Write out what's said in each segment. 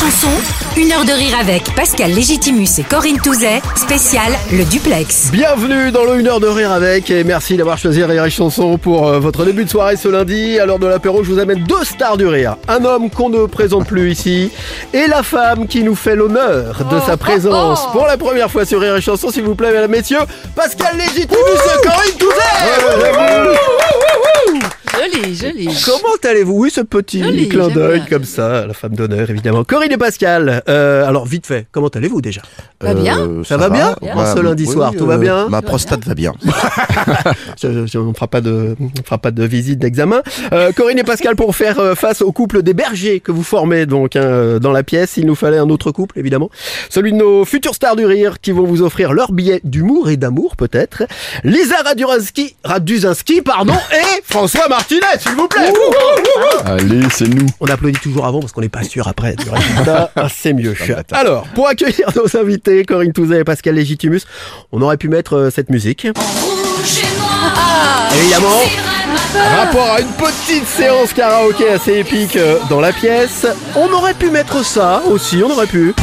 Chanson, une heure de rire avec Pascal Légitimus et Corinne Touzet, spécial le duplex. Bienvenue dans le 1 heure de rire avec et merci d'avoir choisi Rire et Chanson pour euh, votre début de soirée ce lundi. À l'heure de l'apéro, je vous amène deux stars du rire. Un homme qu'on ne présente plus ici et la femme qui nous fait l'honneur de sa présence pour la première fois sur Rire et Chanson, s'il vous plaît, mesdames, messieurs, Pascal Légitimus et Corinne Touzet Joli, joli. Comment allez-vous? Oui, ce petit Joli, clin j'aime d'œil bien. comme ça, la femme d'honneur évidemment. Corinne et Pascal, euh, alors vite fait, comment allez-vous déjà? Va bien Euh, Ça va bien? En ce lundi soir, tout va bien? Ma prostate va bien. Je- je- on ne fera pas de, on fera pas de visite d'examen. Euh, Corinne et Pascal, pour faire euh, face au couple des bergers que vous formez donc hein, euh, dans la pièce, il nous fallait un autre couple évidemment, celui de nos futurs stars du rire qui vont vous offrir leur billet d'humour et d'amour peut-être. Lisa Raduzinski, Raduzinski pardon, et François Martinet, s'il vous plaît. Allez, c'est nous. On applaudit toujours avant parce qu'on n'est pas sûr après du. Ah, C'est mieux. Alors, pour accueillir nos invités, Corinne Touzet et Pascal Légitimus, on aurait pu mettre euh, cette musique. Évidemment, rapport à une petite séance karaoké assez épique euh, dans la pièce. On aurait pu mettre ça aussi, on aurait pu.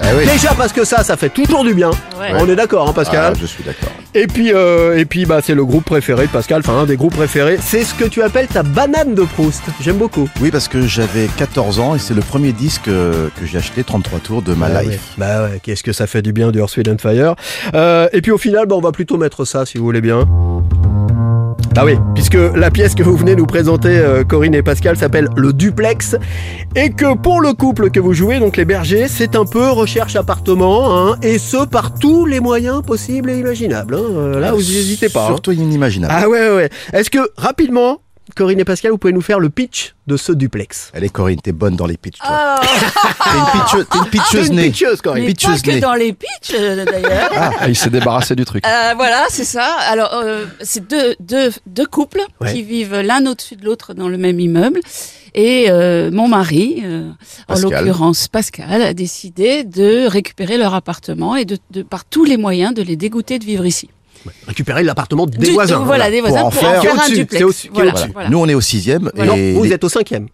Ah oui. Déjà parce que ça, ça fait toujours du bien. Ouais. On est d'accord, hein, Pascal Ah, je suis d'accord. Et puis, euh, et puis, bah, c'est le groupe préféré de Pascal, enfin un des groupes préférés. C'est ce que tu appelles ta banane de Proust. J'aime beaucoup. Oui, parce que j'avais 14 ans et c'est le premier disque euh, que j'ai acheté, 33 tours de ma Ah life. ouais. Bah ouais, qu'est-ce que ça fait du bien du Earth, Wind and Fire. Euh, et puis au final, bah, on va plutôt mettre ça si vous voulez bien. Ah oui, puisque la pièce que vous venez nous présenter, euh, Corinne et Pascal, s'appelle Le Duplex, et que pour le couple que vous jouez, donc les bergers, c'est un peu recherche appartement, hein, et ce par tous les moyens possibles et imaginables. hein. Là, vous n'hésitez pas. hein. Surtout inimaginable. Ah ouais, ouais, ouais. Est-ce que rapidement, Corinne et Pascal, vous pouvez nous faire le pitch de ce duplex Allez, Corinne, t'es bonne dans les pitchs. toi. Ah, T'es une, pitcheuse- t'es une pitcheuse une née. pitcheuse, Corinne. mais pitcheuse pas que née. dans les pitchs, euh, d'ailleurs. Ah, il s'est débarrassé du truc. Euh, voilà, c'est ça. Alors, euh, c'est deux, deux, deux couples Ouais. qui vivent l'un au-dessus de l'autre dans le même immeuble. Et euh, mon mari, euh, en Pascal. l'occurrence Pascal, a décidé de récupérer leur appartement et de, de par tous les moyens de les dégoûter de vivre ici. Récupérer l'appartement des Du- voisins. Voilà, des voisins pour, faire- en faire Qui est un au-dessus, duplex. Voilà, voilà. Nous, on est au sixième. Non, et vous les- êtes au cinquième.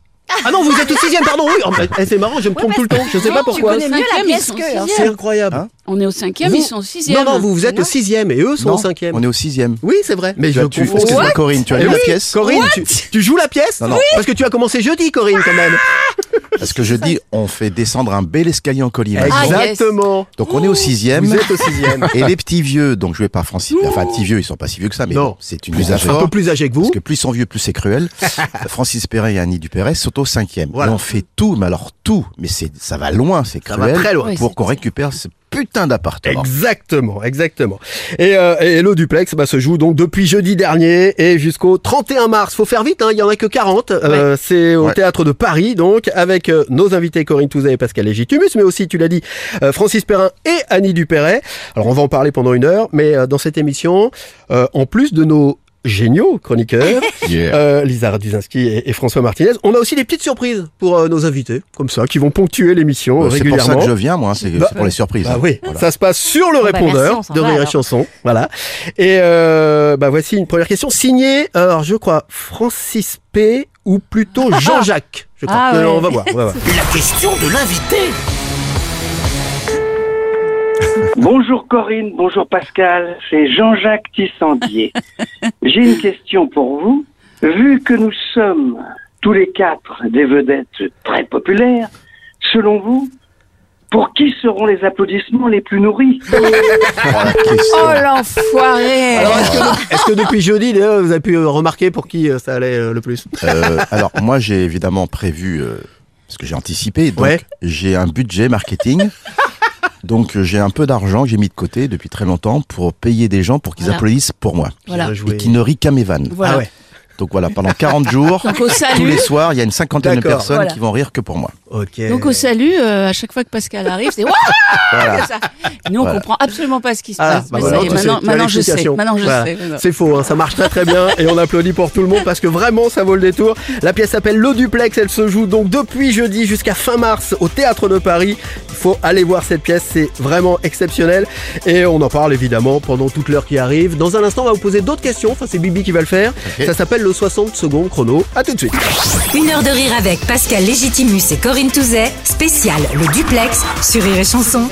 Ah non, vous êtes au sixième, pardon, oui. Eh, c'est marrant, je me trompe tout le temps. Je sais pas pourquoi. connais mieux la pièce que- C'est incroyable. Hein On est au cinquième, Vous- ils sont au sixième. Non, non, vous, vous êtes au sixième et eux sont Non, au cinquième. on est au sixième. Oui, c'est vrai. Mais Tu je tu-. Excuse-moi, Corinne, tu as Eh vu la oui, pièce Corinne, tu, tu joues la pièce Non, non. Parce que tu as commencé jeudi, Corinne, quand même. Parce que je dis, on fait descendre un bel escalier en colimaçon. Ah. Exactement. Donc, on est au sixième. Vous êtes au sixième. Et les petits vieux, donc joués par Francis, enfin petits vieux, ils sont pas si vieux que ça, mais bon, c'est une Plus âgés. Un peu plus âgé que vous. Parce que plus ils sont vieux, plus c'est cruel. Francis Perret et Annie Dupéret sont au cinquième. Voilà. Et on fait tout, mais alors tout, mais c'est ça va loin, c'est Ça va cruel. très loin. Oui, Pour qu'on récupère ce putain d'appartement. Exactement, exactement. Et, euh, et le duplex bah, se joue donc depuis jeudi dernier et jusqu'au 31 mars. Faut faire vite, hein, il y en a que 40. Euh, C'est au Ouais. théâtre de Paris, donc avec euh, nos invités Corinne Touzet et Pascal Légitimus, mais aussi, tu l'as dit, euh, Francis Perrin et Annie Dupéret. Alors on va en parler pendant une heure, mais euh, dans cette émission, euh, en plus de nos géniaux chroniqueurs, Yeah. euh, Lisa Raduzinski et, et François Martinez, on a aussi des petites surprises pour euh, nos invités, comme ça, qui vont ponctuer l'émission Euh, c'est pour régulièrement. ça que je viens, moi, c'est Bah, c'est pour les surprises. Bah hein. oui, Voilà. ça se passe sur le bah, répondeur de Rire et. Chanson. Voilà. Et euh, bah voici une première question signée, alors je crois, Francis P. ou plutôt Jean-Jacques. Je crois. Ah Euh, ouais. On va voir. On va voir. La question de l'invité. Bonjour Corinne, bonjour Pascal, c'est Jean-Jacques Tissandier. J'ai une question pour vous. Vu que nous sommes tous les quatre des vedettes très populaires, selon vous, pour qui seront les applaudissements les plus nourris? Oh. Oh l'enfoiré Alors est-ce que, depuis- est-ce que depuis jeudi, vous avez pu euh, remarquer pour qui euh, ça allait euh, le plus? Euh, alors, moi, j'ai évidemment prévu, euh, parce que j'ai anticipé, donc Ouais. j'ai un budget marketing. Donc, euh, j'ai un peu d'argent que j'ai mis de côté depuis très longtemps pour payer des gens pour qu'ils Voilà. applaudissent pour moi. Voilà. Et qui ne rient qu'à mes vannes. Voilà. Ah ouais. Donc voilà, pendant 40 jours, tous les soirs, il y a une cinquantaine de personnes Voilà. qui vont rire que pour moi. Ok. Donc au salut, euh, à chaque fois que Pascal arrive, c'est ça. Nous on Voilà. comprend absolument pas ce qui se Ah, passe. bah Mais voilà, ça y est, tu sais, maintenant, maintenant je sais. Maintenant je Voilà. sais. Voilà. C'est faux, hein, ça marche très très bien et on applaudit pour tout le monde parce que vraiment ça vaut le détour. La pièce s'appelle Le Duplex, elle se joue donc depuis jeudi jusqu'à fin mars au Théâtre de Paris. Il faut aller voir cette pièce, c'est vraiment exceptionnel et on en parle évidemment pendant toute l'heure qui arrive. Dans un instant, on va vous poser d'autres questions, enfin c'est Bibi qui va le faire. Ça s'appelle le 60 secondes chrono. À tout de suite. Une heure de rire avec Pascal Légitimus et Corinne Spécial le duplex sur Rire et Chanson.